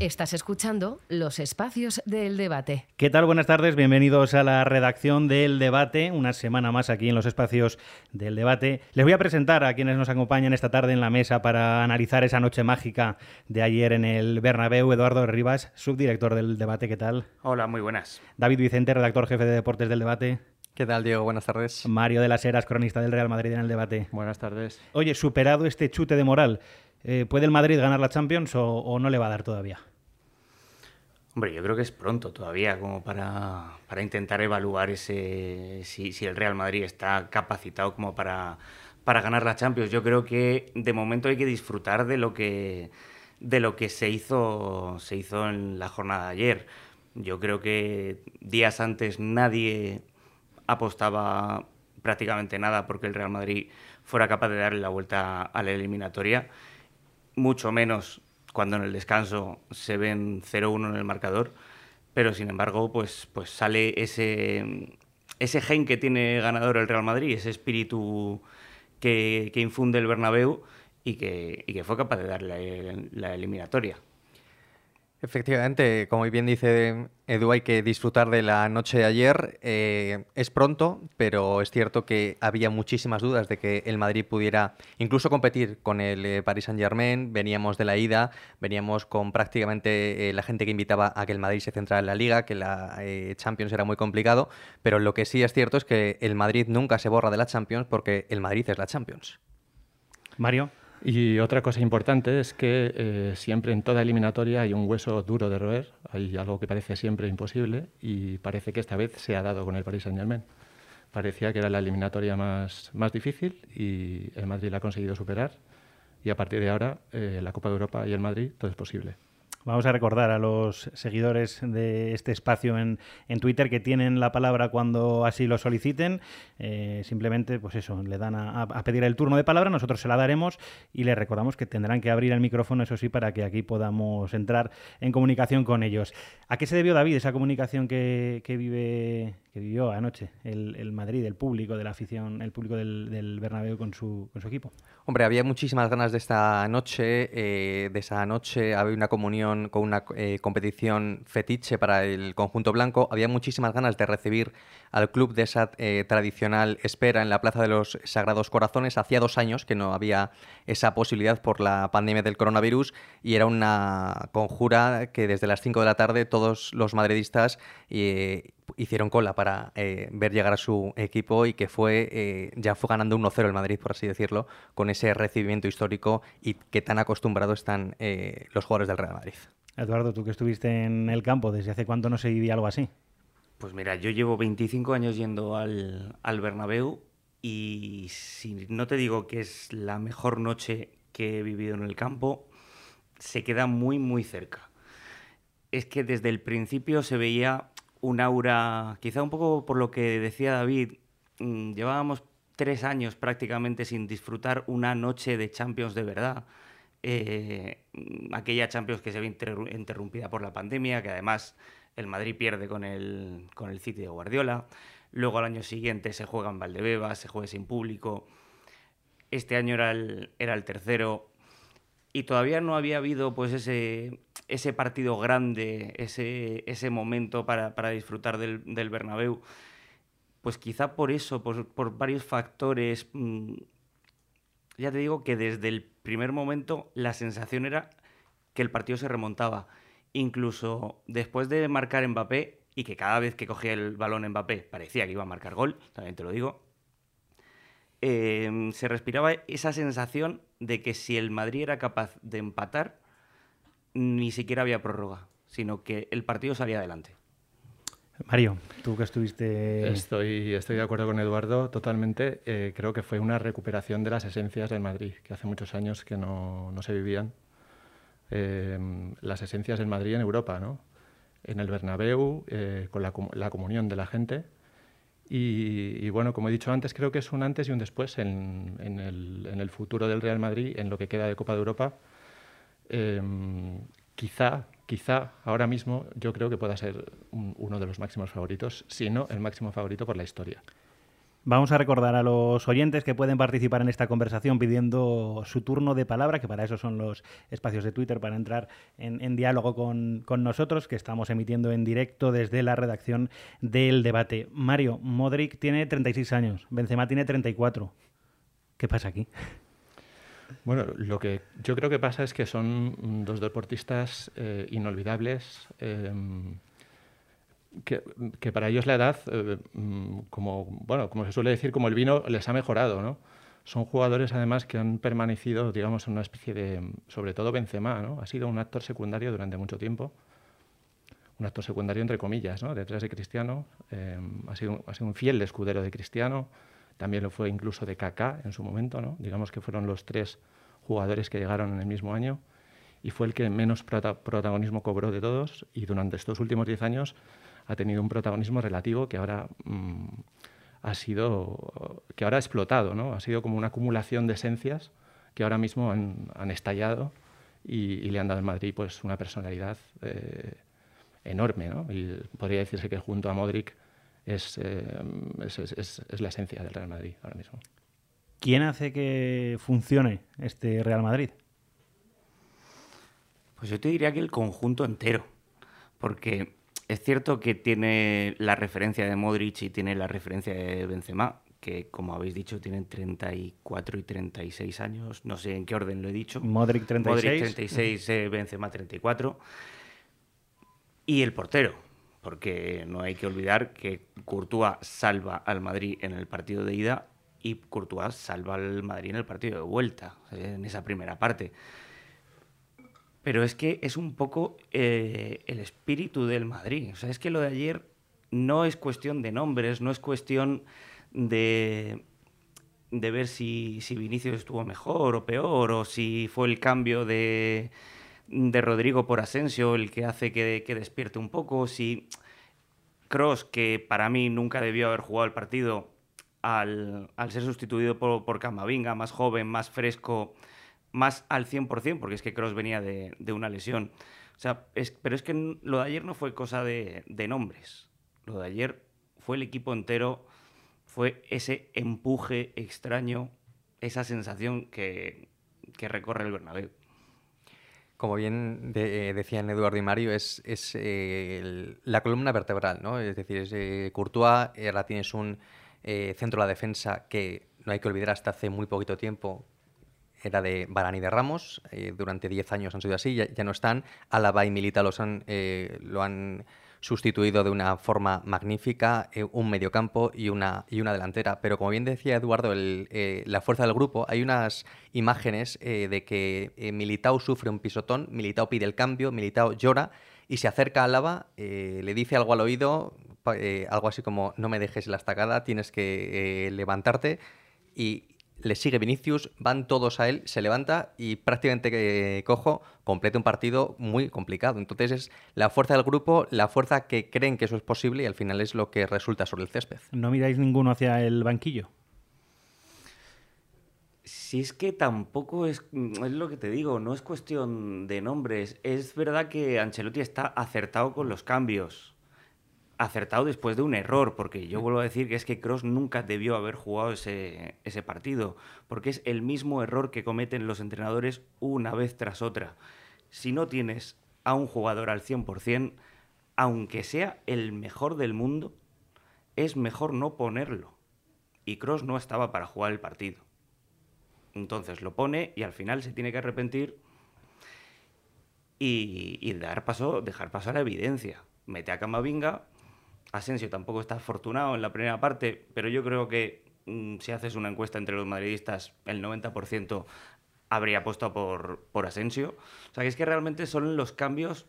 Estás escuchando los espacios del debate. ¿Qué tal? Buenas tardes, bienvenidos a la redacción del debate, una semana más aquí en los espacios del debate. Les voy a presentar a quienes nos acompañan esta tarde en la mesa para analizar esa noche mágica de ayer en el Bernabéu. Eduardo Rivas, subdirector del debate, ¿qué tal? Hola, muy buenas. David Vicente, redactor jefe de deportes del debate. ¿Qué tal, Diego? Buenas tardes. Mario de las Heras, cronista del Real Madrid en el debate. Buenas tardes. Oye, superado este chute de moral, eh, ¿puede el Madrid ganar la Champions o no le va a dar todavía? Hombre, yo creo que es pronto todavía como para, para intentar evaluar ese si, si, el Real Madrid está capacitado como para, para ganar la Champions. Yo creo que de momento hay que disfrutar de lo que de lo que se hizo se hizo en la jornada de ayer. Yo creo que días antes nadie apostaba prácticamente nada porque el Real Madrid fuera capaz de darle la vuelta a la eliminatoria, mucho menos cuando en el descanso se ven 0-1 en el marcador, pero sin embargo, pues, pues sale ese, ese gen que tiene ganador el Real Madrid, ese espíritu que, que infunde el Bernabéu y que, y que fue capaz de darle la eliminatoria. Efectivamente, como bien dice Edu, hay que disfrutar de la noche de ayer. Eh, es pronto, pero es cierto que había muchísimas dudas de que el Madrid pudiera incluso competir con el eh, Paris Saint-Germain. Veníamos de la ida, veníamos con prácticamente eh, la gente que invitaba a que el Madrid se centrara en la liga, que la Champions era muy complicado, pero lo que sí es cierto es que el Madrid nunca se borra de la Champions porque el Madrid es la Champions. Mario. Y otra cosa importante es que eh, siempre en toda eliminatoria hay un hueso duro de roer, hay algo que parece siempre imposible y parece que esta vez se ha dado con el Paris Saint-Germain. Parecía que era la eliminatoria más, más difícil y el Madrid la ha conseguido superar y a partir de ahora eh, la Copa de Europa y el Madrid todo es posible. Vamos a recordar a los seguidores de este espacio en, Twitter que tienen la palabra cuando así lo soliciten. Eh, simplemente, pues eso, le dan a, pedir el turno de palabra, nosotros se la daremos y les recordamos que tendrán que abrir el micrófono, eso sí, para que aquí podamos entrar en comunicación con ellos. ¿A qué se debió, David, esa comunicación que, vive que vivió anoche el, Madrid, el público de la afición, el público del, del Bernabéu con su, con su equipo? Hombre, había muchísimas ganas de esta noche, eh, de esa noche había una comunión con una eh, competición fetiche para el conjunto blanco, había muchísimas ganas de recibir al club de esa eh, tradicional espera en la Plaza de los Sagrados Corazones. Hacía dos años que no había esa posibilidad por la pandemia del coronavirus y era una conjura que desde las 5 de la tarde todos los madridistas hicieron cola para eh, ver llegar a su equipo y que fue eh, ya fue ganando 1-0 el Madrid, por así decirlo, con ese recibimiento histórico y que tan acostumbrados están eh, los jugadores del Real Madrid. Eduardo, tú que estuviste en el campo, ¿desde hace cuánto no se vivía algo así? Pues mira, yo llevo 25 años yendo al, al Bernabéu y si no te digo que es la mejor noche que he vivido en el campo, se queda muy, muy cerca. Es que desde el principio se veía un aura, quizá un poco por lo que decía David, mm, llevábamos tres años prácticamente sin disfrutar una noche de Champions de verdad. Eh, aquella Champions que se ve interrumpida por la pandemia, que además el Madrid pierde con el, con el City de Guardiola. Luego al año siguiente se juega en Valdebebas, se juega sin público. Este año era el, era el tercero y todavía no había habido pues ese, ese partido grande, ese, ese momento para, disfrutar del, del, Bernabéu, pues quizá por eso, por, varios factores, mm, ya te digo que desde el primer momento la sensación era que el partido se remontaba. Incluso después de marcar Mbappé, y que cada vez que cogía el balón Mbappé parecía que iba a marcar gol, también te lo digo, eh, se respiraba esa sensación de que si el Madrid era capaz de empatar, ni siquiera había prórroga, sino que el partido salía adelante. Mario, tú que estuviste... Estoy, estoy de acuerdo con Eduardo totalmente. Eh, creo que fue una recuperación de las esencias del Madrid, que hace muchos años que no, no se vivían. Eh, las esencias del Madrid en Europa, ¿no? En el Bernabéu, eh, con la, la, comunión de la gente. Y, bueno, como he dicho antes, creo que es un antes y un después en, el, en el futuro del Real Madrid, en lo que queda de Copa de Europa Em, quizá, quizá ahora mismo yo creo que pueda ser uno de los máximos favoritos, si no el máximo favorito por la historia. Vamos a recordar a los oyentes que pueden participar en esta conversación pidiendo su turno de palabra, que para eso son los espacios de Twitter, para entrar en, diálogo con, nosotros, que estamos emitiendo en directo desde la redacción del debate. Mario, Modric tiene 36 años, Benzema tiene 34. ¿Qué pasa aquí? Bueno, lo que yo creo que pasa es que son dos deportistas eh, inolvidables. Eh, que, para ellos la edad, eh, mm, como, bueno, como se suele decir, como el vino, les ha mejorado, ¿no? Son jugadores, además, que han permanecido, digamos, en una especie de... Sobre todo Benzema, ¿no? Ha sido un actor secundario durante mucho tiempo. Un actor secundario, entre comillas, ¿no? Detrás de Cristiano. Eh, ha, sido, ha sido un fiel escudero de Cristiano. También lo fue incluso de Kaká en su momento, ¿no? Digamos que fueron los tres jugadores que llegaron en el mismo año y fue el que menos protagonismo cobró de todos y durante estos últimos diez años ha tenido un protagonismo relativo que ahora mm, ha sido que ahora ha explotado, ¿no? Ha sido como una acumulación de esencias que ahora mismo han, estallado y, le han dado en Madrid pues una personalidad eh, enorme, ¿no? Y podría decirse que junto a Modric eh, es, es, es, la esencia del Real Madrid ahora mismo. ¿Quién hace que funcione este Real Madrid? Pues yo te diría que el conjunto entero, porque es cierto que tiene la referencia de Modric y tiene la referencia de Benzema, que como habéis dicho tienen 34 y 36 años, no sé en qué orden lo he dicho. Modric 36. Modric 36, eh, Benzema 34. Y el portero, porque no hay que olvidar que Courtois salva al Madrid en el partido de ida y Courtois salva al Madrid en el partido de vuelta, en esa primera parte. Pero es que es un poco eh, el espíritu del Madrid. O sea, es que lo de ayer no es cuestión de nombres, no es cuestión de, de ver si, si Vinicius estuvo mejor o peor, o si fue el cambio de, de Rodrigo por Asensio el que hace que, que despierte un poco, si Cross, que para mí nunca debió haber jugado el partido, al, al ser sustituido por, por Camavinga, más joven, más fresco, más al 100%, porque es que Cross venía de, una lesión. O sea, pero es que lo de ayer no fue cosa de, nombres. Lo de ayer fue el equipo entero, fue ese empuje extraño, esa sensación que, recorre el Bernabéu. Como bien eh, decían Eduardo y Mario, es, eh, la columna vertebral, ¿no? Es decir, es, eh, Courtois, ahora tienes un centro de la defensa que no hay que olvidar hasta hace muy poquito tiempo era de Barani y de Ramos, eh, durante 10 años han sido así, ya, no están. Álava y Milita los han, eh, lo han sustituido de una forma magnífica, eh, un mediocampo y una, y una delantera. Pero como bien decía Eduardo, la fuerza del grupo, hay unas imágenes de que Militao sufre un pisotón, Militao pide el cambio, Militao llora y se acerca a Álava, le dice algo al oído, algo así como no me dejes la estacada, tienes que levantarte. Y, le sigue Vinicius, van todos a él, se levanta y prácticamente que cojo completa un partido muy complicado. Entonces es la fuerza del grupo, la fuerza que creen que eso es posible y al final es lo que resulta sobre el césped. ¿No miráis ninguno hacia el banquillo? Si es que tampoco es, es lo que te digo, no es cuestión de nombres. Es verdad que Ancelotti está acertado con los cambios acertado después de un error, porque yo vuelvo a decir que es que Cross nunca debió haber jugado ese, ese partido, porque es el mismo error que cometen los entrenadores una vez tras otra. Si no tienes a un jugador al 100%, aunque sea el mejor del mundo, es mejor no ponerlo. Y Cross no estaba para jugar el partido. Entonces lo pone y al final se tiene que arrepentir y, dar paso, dejar paso a la evidencia. Mete a Camavinga, Asensio tampoco está afortunado en la primera parte, pero yo creo que mm, si haces una encuesta entre los madridistas, el 90% habría apostado por, por Asensio. O sea, que es que realmente son los cambios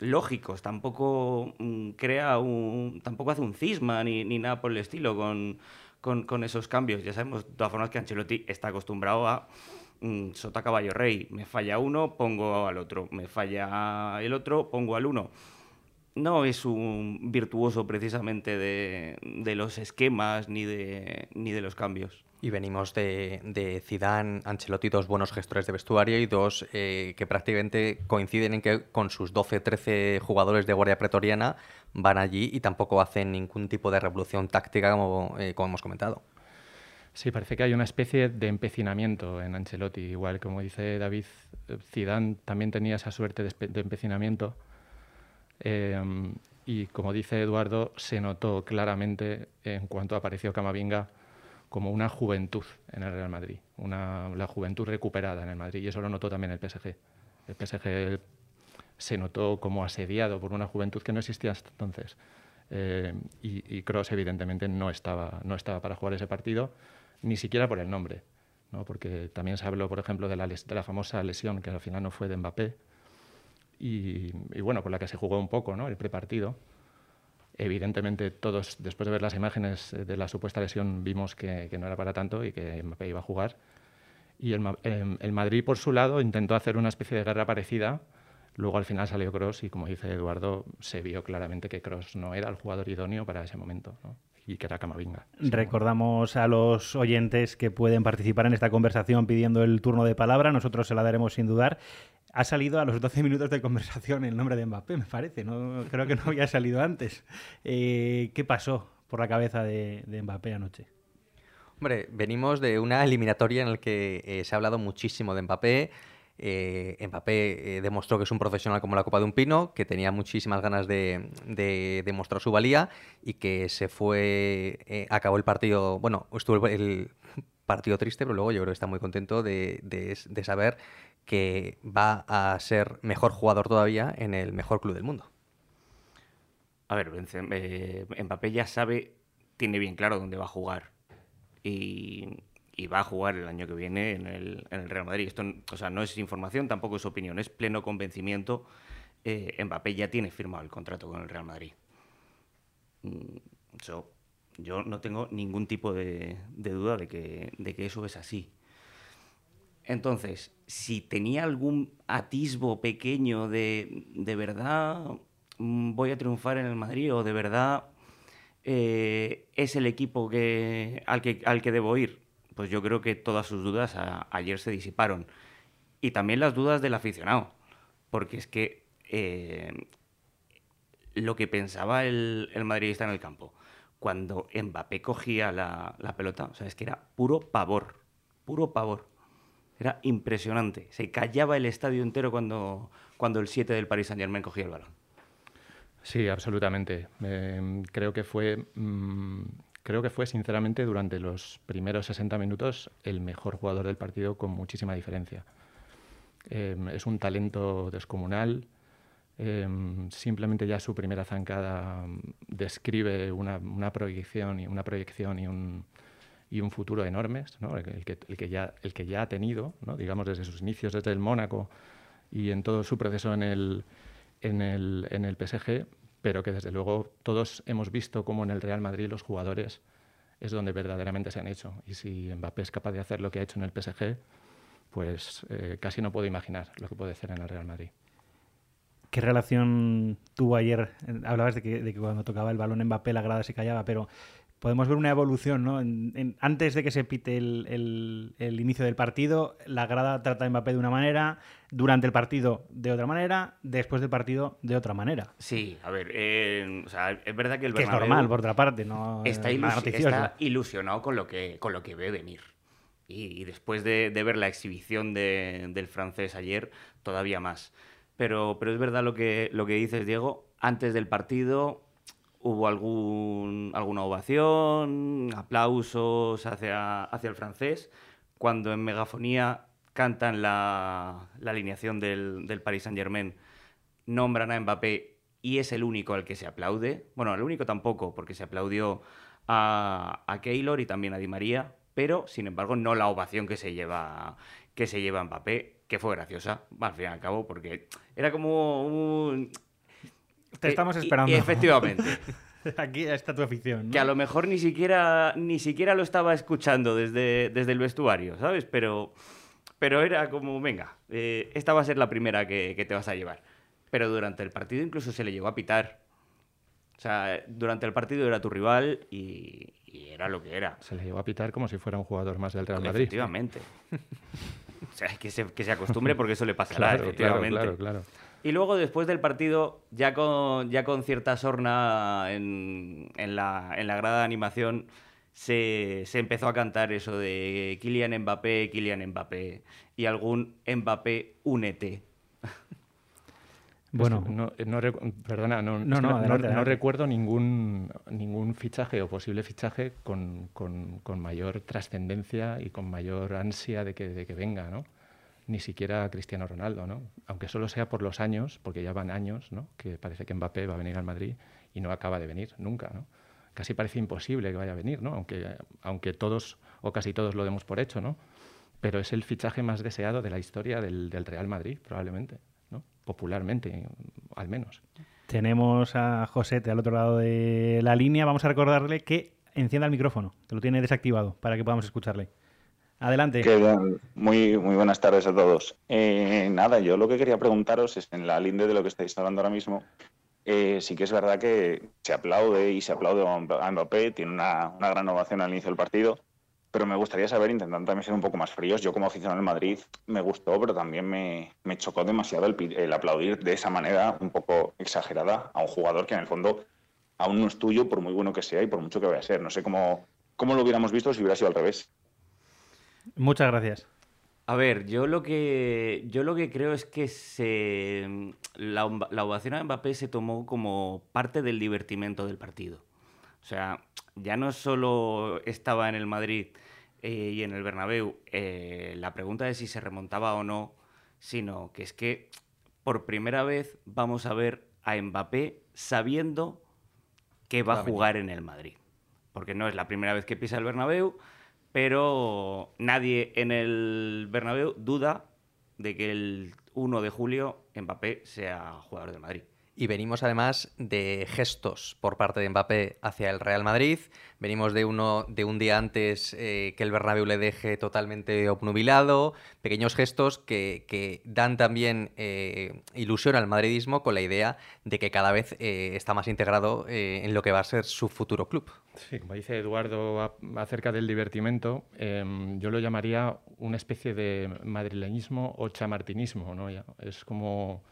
lógicos, tampoco mm, crea un, tampoco hace un cisma ni, nada por el estilo con, con, esos cambios. Ya sabemos de todas formas que Ancelotti está acostumbrado a mm, sota caballo rey. Me falla uno, pongo al otro. Me falla el otro, pongo al uno. No es un virtuoso precisamente de, los esquemas ni de, ni de los cambios. Y venimos de, de Zidane, Ancelotti, dos buenos gestores de vestuario y dos eh, que prácticamente coinciden en que con sus 12-13 jugadores de Guardia Pretoriana van allí y tampoco hacen ningún tipo de revolución táctica como, eh, como hemos comentado. Sí, parece que hay una especie de empecinamiento en Ancelotti. Igual, como dice David, Zidane también tenía esa suerte de, empecinamiento. Em, y como dice Eduardo, se notó claramente en cuanto apareció Camavinga como una juventud en el Real Madrid, una, la juventud recuperada en el Madrid. Y eso lo notó también el PSG. El PSG se notó como asediado por una juventud que no existía hasta entonces. Eh, y, Cross, evidentemente, no estaba, no estaba para jugar ese partido, ni siquiera por el nombre. ¿no? Porque también se habló, por ejemplo, de la, de la famosa lesión que al final no fue de Mbappé. Y, bueno, por la que se jugó un poco ¿no? el prepartido. Evidentemente, todos, después de ver las imágenes de la supuesta lesión, vimos que, no era para tanto y que Mbappé iba a jugar. Y em, el, Madrid, por su lado, intentó hacer una especie de guerra parecida. Luego, al final, salió Cross y, como dice Eduardo, se vio claramente que Cross no era el jugador idóneo para ese momento. y que era Camavinga. Recordamos a los oyentes que pueden participar en esta conversación pidiendo el turno de palabra. Nosotros se la daremos sin dudar. Ha salido a los 12 minutos de conversación el nombre de Mbappé, me parece. No, creo que no había salido antes. Eh, ¿Qué pasó por la cabeza de, Mbappé anoche? Hombre, venimos de una eliminatoria en la que eh, se ha hablado muchísimo de Mbappé. Eh, Mbappé demostró que es un profesional como la copa de un pino, que tenía muchísimas ganas de, demostrar su valía y que se fue, acabó el partido, bueno, estuvo el, partido triste, pero luego yo creo que está muy contento de, de saber que va a ser mejor jugador todavía en el mejor club del mundo. A ver, eh, Mbappé ya sabe, tiene bien claro dónde va a jugar. Y, va a jugar el año que viene en el, Real Madrid. Esto o sea, no es información, tampoco es opinión, es pleno convencimiento. Eh, Mbappé ya tiene firmado el contrato con el Real Madrid. Mm, yo no tengo ningún tipo de, duda de que, de que eso es así. Entonces, si tenía algún atisbo pequeño de, de verdad mm, voy a triunfar en el Madrid o de verdad eh, es el equipo que, al, que, al que debo ir, pues yo creo que todas sus dudas ayer se disiparon. Y también las dudas del aficionado, porque es que eh, lo que pensaba el, el, madridista en el campo, cuando Mbappé cogía la, la pelota, o sea, es que era puro pavor, puro pavor. Era impresionante. Se callaba el estadio entero cuando, cuando el 7 del Paris Saint Germain cogía el balón. Sí, absolutamente. creo que fue. Mm, creo que fue, sinceramente, durante los primeros 60 minutos el mejor jugador del partido con muchísima diferencia. Em, es un talento descomunal. Em, simplemente ya su primera zancada mm, describe una, una proyección y una proyección y un, y un futuro enormes, ¿no? el, que, el, que, ya, el que ya ha tenido, ¿no? digamos desde sus inicios, desde el Mónaco y en todo su proceso en el, en el, en el PSG, pero que desde luego todos hemos visto cómo en el Real Madrid los jugadores es donde verdaderamente se han hecho. Y si Mbappé es capaz de hacer lo que ha hecho en el PSG, pues eh, casi no puedo imaginar lo que puede hacer en el Real Madrid. ¿Qué relación tuvo ayer? Hablabas de que, de que, cuando tocaba el balón Mbappé la grada se callaba, pero podemos ver una evolución, ¿no? antes de que se pite el, inicio del partido, la grada trata a Mbappé de una manera, durante el partido de otra manera, después del partido de otra manera. Sí, a ver, eh, es verdad que el que es normal, por otra parte, no está, está, ilusionado con lo que, con lo que ve venir. Y, después de, ver la exhibición del francés ayer, todavía más. Pero, pero es verdad lo que, lo que dices, Diego. Antes del partido, hubo algún, alguna ovación, aplausos hacia, hacia el francés, cuando en megafonía cantan la, alineación del, del Paris Saint-Germain, nombran a Mbappé y es el único al que se aplaude. Bueno, el único tampoco, porque se aplaudió a, a Keylor y también a Di María, pero sin embargo no la ovación que se lleva, que se lleva Mbappé, que fue graciosa, al fin y al cabo, porque era como un te estamos esperando. efectivamente. Aquí está tu afición. Que a lo mejor ni siquiera, ni siquiera lo estaba escuchando desde, desde el vestuario, ¿sabes? Pero, pero era como, venga, eh, esta va a ser la primera que, te vas a llevar. Pero durante el partido incluso se le llegó a pitar. O sea, durante el partido era tu rival y, era lo que era. Se le llevó a pitar como si fuera un jugador más del Real Madrid. Efectivamente. o sea, que se, que se acostumbre porque eso le pasa claro, efectivamente. Claro, claro, Y luego, después del partido, ya con, ya con cierta sorna en, en, la, en la grada de animación, se, se, empezó a cantar eso de Kylian Mbappé, Kylian Mbappé y algún Mbappé únete. Bueno, no, perdona, no, no, recuerdo ningún, ningún fichaje o posible fichaje con, con, mayor trascendencia y con mayor ansia de que, de que venga, ¿no? Ni siquiera Cristiano Ronaldo, ¿no? Aunque solo sea por los años, porque ya van años, ¿no? Que parece que Mbappé va a venir al Madrid y no acaba de venir nunca, ¿no? Casi parece imposible que vaya a venir, ¿no? Aunque, aunque todos o casi todos lo demos por hecho, ¿no? Pero es el fichaje más deseado de la historia del, Real Madrid, probablemente popularmente, al menos. Tenemos a Josete al otro lado de la línea. Vamos a recordarle que encienda el micrófono, que lo tiene desactivado para que podamos escucharle. Adelante. Muy, muy buenas tardes a todos. Eh, nada, yo lo que quería preguntaros es, en la linde de lo que estáis hablando ahora mismo, eh, sí que es verdad que se aplaude y se aplaude a Mbappé, tiene una, gran ovación al inicio del partido, pero me gustaría saber, intentando también ser un poco más fríos, yo como aficionado en Madrid me gustó, pero también me, chocó demasiado el, aplaudir de esa manera un poco exagerada a un jugador que en el fondo aún no es tuyo, por muy bueno que sea y por mucho que vaya a ser. No sé cómo, cómo lo hubiéramos visto si hubiera sido al revés. Muchas gracias. A ver, yo lo que, yo lo que creo es que se, la, la ovación a Mbappé se tomó como parte del divertimento del partido. O sea, ya no solo estaba en el Madrid eh, y en el Bernabéu eh, la pregunta de si se remontaba o no, sino que es que por primera vez vamos a ver a Mbappé sabiendo que va, a jugar en el Madrid. Porque no es la primera vez que pisa el Bernabéu, pero nadie en el Bernabéu duda de que el 1 de julio Mbappé sea jugador del Madrid. Y venimos además de gestos por parte de Mbappé hacia el Real Madrid. Venimos de uno de un día antes eh, que el Bernabéu le deje totalmente obnubilado. Pequeños gestos que, dan también eh, ilusión al madridismo con la idea de que cada vez eh, está más integrado en lo que va a ser su futuro club. Sí, como dice Eduardo acerca del divertimento, em, yo lo llamaría una especie de madrileñismo o chamartinismo. ¿no? Es como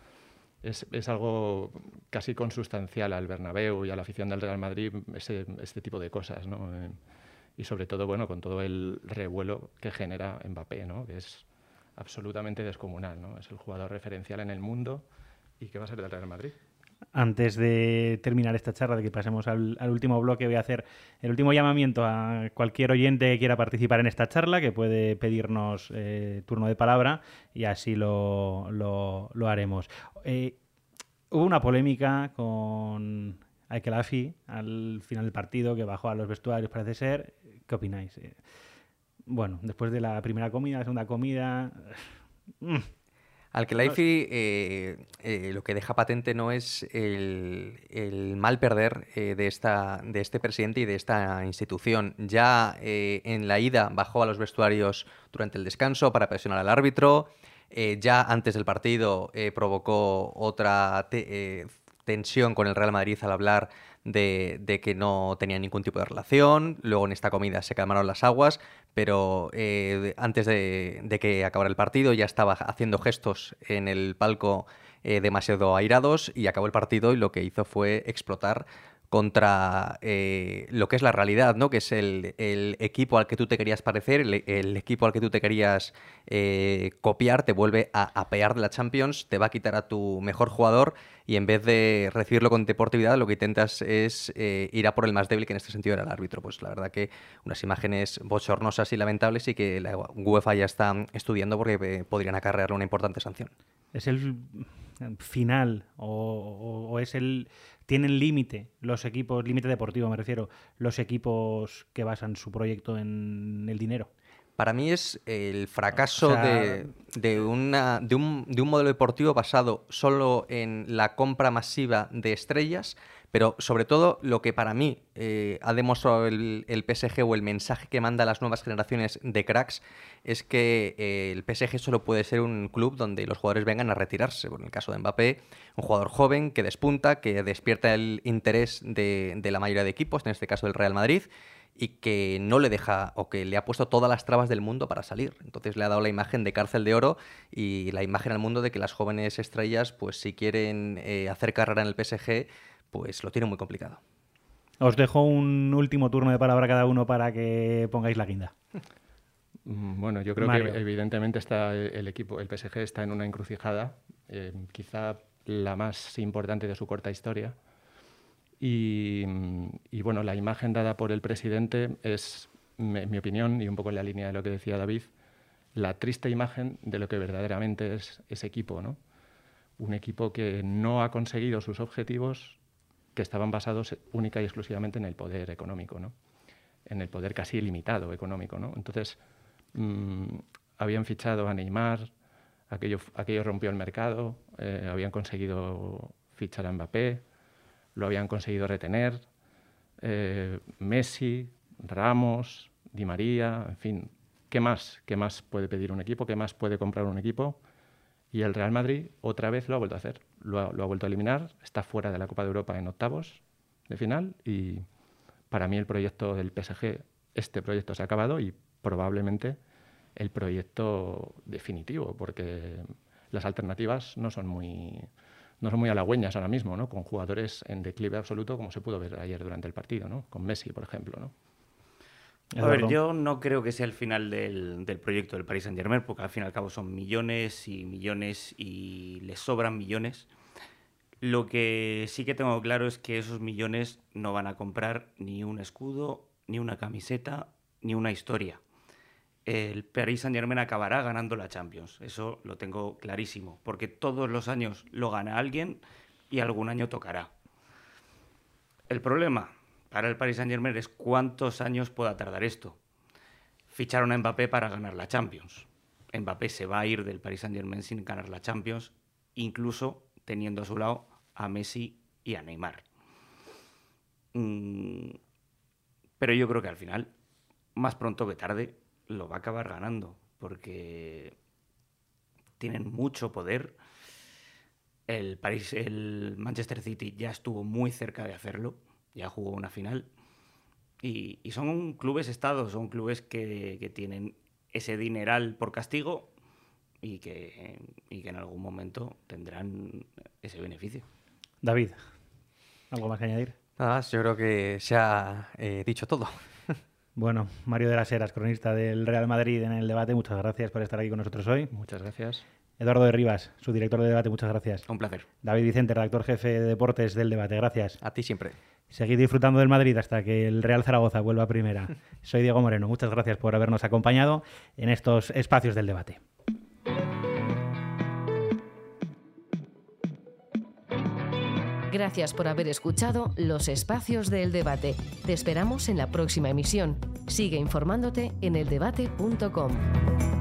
es, algo casi consustancial al Bernabéu y a la afición del Real Madrid, este tipo de cosas, ¿no? Eh, y sobre todo, bueno, con todo el revuelo que genera Mbappé, ¿no? Que es absolutamente descomunal, ¿no? Es el jugador referencial en el mundo y que va a ser del Real Madrid. Antes de terminar esta charla, de que pasemos al, último bloque, voy a hacer el último llamamiento a cualquier oyente que quiera participar en esta charla, que puede pedirnos eh, turno de palabra y así lo, lo, haremos. Eh, hubo una polémica con Aikelafi al final del partido, que bajó a los vestuarios, parece ser. ¿Qué opináis? Eh, bueno, después de la primera comida, la segunda comida... Al eh, eh, lo que deja patente no es el, mal perder eh, de, esta, de este presidente y de esta institución. Ya eh, en la ida bajó a los vestuarios durante el descanso para presionar al árbitro. ya antes del partido provocó otra tensión con el Real Madrid al hablar de, que no tenía ningún tipo de relación. Luego en esta comida se calmaron las aguas, pero eh, antes de, que acabara el partido ya estaba haciendo gestos en el palco eh, demasiado airados y acabó el partido y lo que hizo fue explotar contra eh, lo que es la realidad, ¿no? Que es el, equipo al que tú te querías parecer, el, equipo al que tú te querías eh, copiar, te vuelve a apear de la Champions, te va a quitar a tu mejor jugador y en vez de recibirlo con deportividad, lo que intentas es eh, ir a por el más débil, que en este sentido era el árbitro. Pues la verdad que unas imágenes bochornosas y lamentables y que la UEFA ya está estudiando porque podrían acarrearle una importante sanción. Es el final o es el tienen límite los equipos, límite deportivo me refiero, los equipos que basan su proyecto en el dinero. Para mí es el fracaso de, de, una, de, un, de, un, modelo deportivo basado solo en la compra masiva de estrellas, Pero sobre todo lo que para mí eh, ha demostrado el, PSG o el mensaje que manda a las nuevas generaciones de cracks es que eh, el PSG solo puede ser un club donde los jugadores vengan a retirarse. en el caso de Mbappé, un jugador joven que despunta, que despierta el interés de, de la mayoría de equipos, en este caso del Real Madrid, y que no le deja o que le ha puesto todas las trabas del mundo para salir. Entonces le ha dado la imagen de cárcel de oro y la imagen al mundo de que las jóvenes estrellas, pues si quieren eh, hacer carrera en el PSG, pues lo tienen muy complicado. Os dejo un último turno de palabra cada uno para que pongáis la guinda. Mm, bueno, yo creo que evidentemente está el equipo, el PSG está en una encrucijada, eh, quizá la más importante de su corta historia y, bueno, la imagen dada por el presidente es, en mi opinión, y un poco en la línea de lo que decía David, la triste imagen de lo que verdaderamente es ese equipo, ¿no? Un equipo que no ha conseguido sus objetivos que estaban basados única y exclusivamente en el poder económico, ¿no? En el poder casi ilimitado económico, ¿no? Entonces, mm, habían fichado a Neymar, aquello, rompió el mercado, eh, habían conseguido fichar a Mbappé, lo habían conseguido retener. Eh, Messi, Ramos, Di María, en fin, ¿qué más? ¿Qué más puede pedir un equipo? ¿Qué más puede comprar un equipo? Y el Real Madrid otra vez lo ha vuelto a hacer. Lo ha, vuelto a eliminar, está fuera de la Copa de Europa en octavos de final y para mí el proyecto del PSG, este proyecto se ha acabado y probablemente el proyecto definitivo, porque las alternativas no son muy, no son muy halagüeñas ahora mismo, ¿no? Con jugadores en declive absoluto, como se pudo ver ayer durante el partido, ¿no? Con Messi, por ejemplo, ¿no? A ver, yo no creo que sea el final del, del, proyecto del Paris Saint Germain, porque al fin y al cabo son millones y millones y les sobran millones. Lo que sí que tengo claro es que esos millones no van a comprar ni un escudo, ni una camiseta, ni una historia el Paris Saint Germain acabará ganando la Champions. Eso lo tengo clarísimo, porque todos los años lo gana alguien y algún año tocará. El problema para el Paris Saint Germain es cuántos años pueda tardar esto. Ficharon a Mbappé para ganar la Champions. Mbappé se va a ir del Paris Saint Germain sin ganar la Champions, incluso teniendo a su lado a Messi y a Neymar. Mm, pero yo creo que al final, más pronto que tarde, lo va a acabar ganando, porque tienen mucho poder. El Manchester City ya estuvo muy cerca de hacerlo, ya jugó una final. Y, son clubes estados, son clubes que, tienen ese dineral por castigo y que, y que en algún momento tendrán ese beneficio. David, ¿algo más que añadir? Nada yo creo que se ha eh, dicho todo. Bueno, Mario de las Heras, cronista del Real Madrid en el debate, muchas gracias por estar aquí con nosotros hoy. Muchas gracias. Eduardo de Rivas, su director de debate, muchas gracias. Un placer. David Vicente, redactor jefe de deportes del debate, gracias. A ti siempre. Seguid disfrutando del Madrid hasta que el Real Zaragoza vuelva a primera. Soy Diego Moreno, muchas gracias por habernos acompañado en estos espacios del debate. Gracias por haber escuchado los espacios del debate. Te esperamos en la próxima emisión. Sigue informándote en eldebate.com.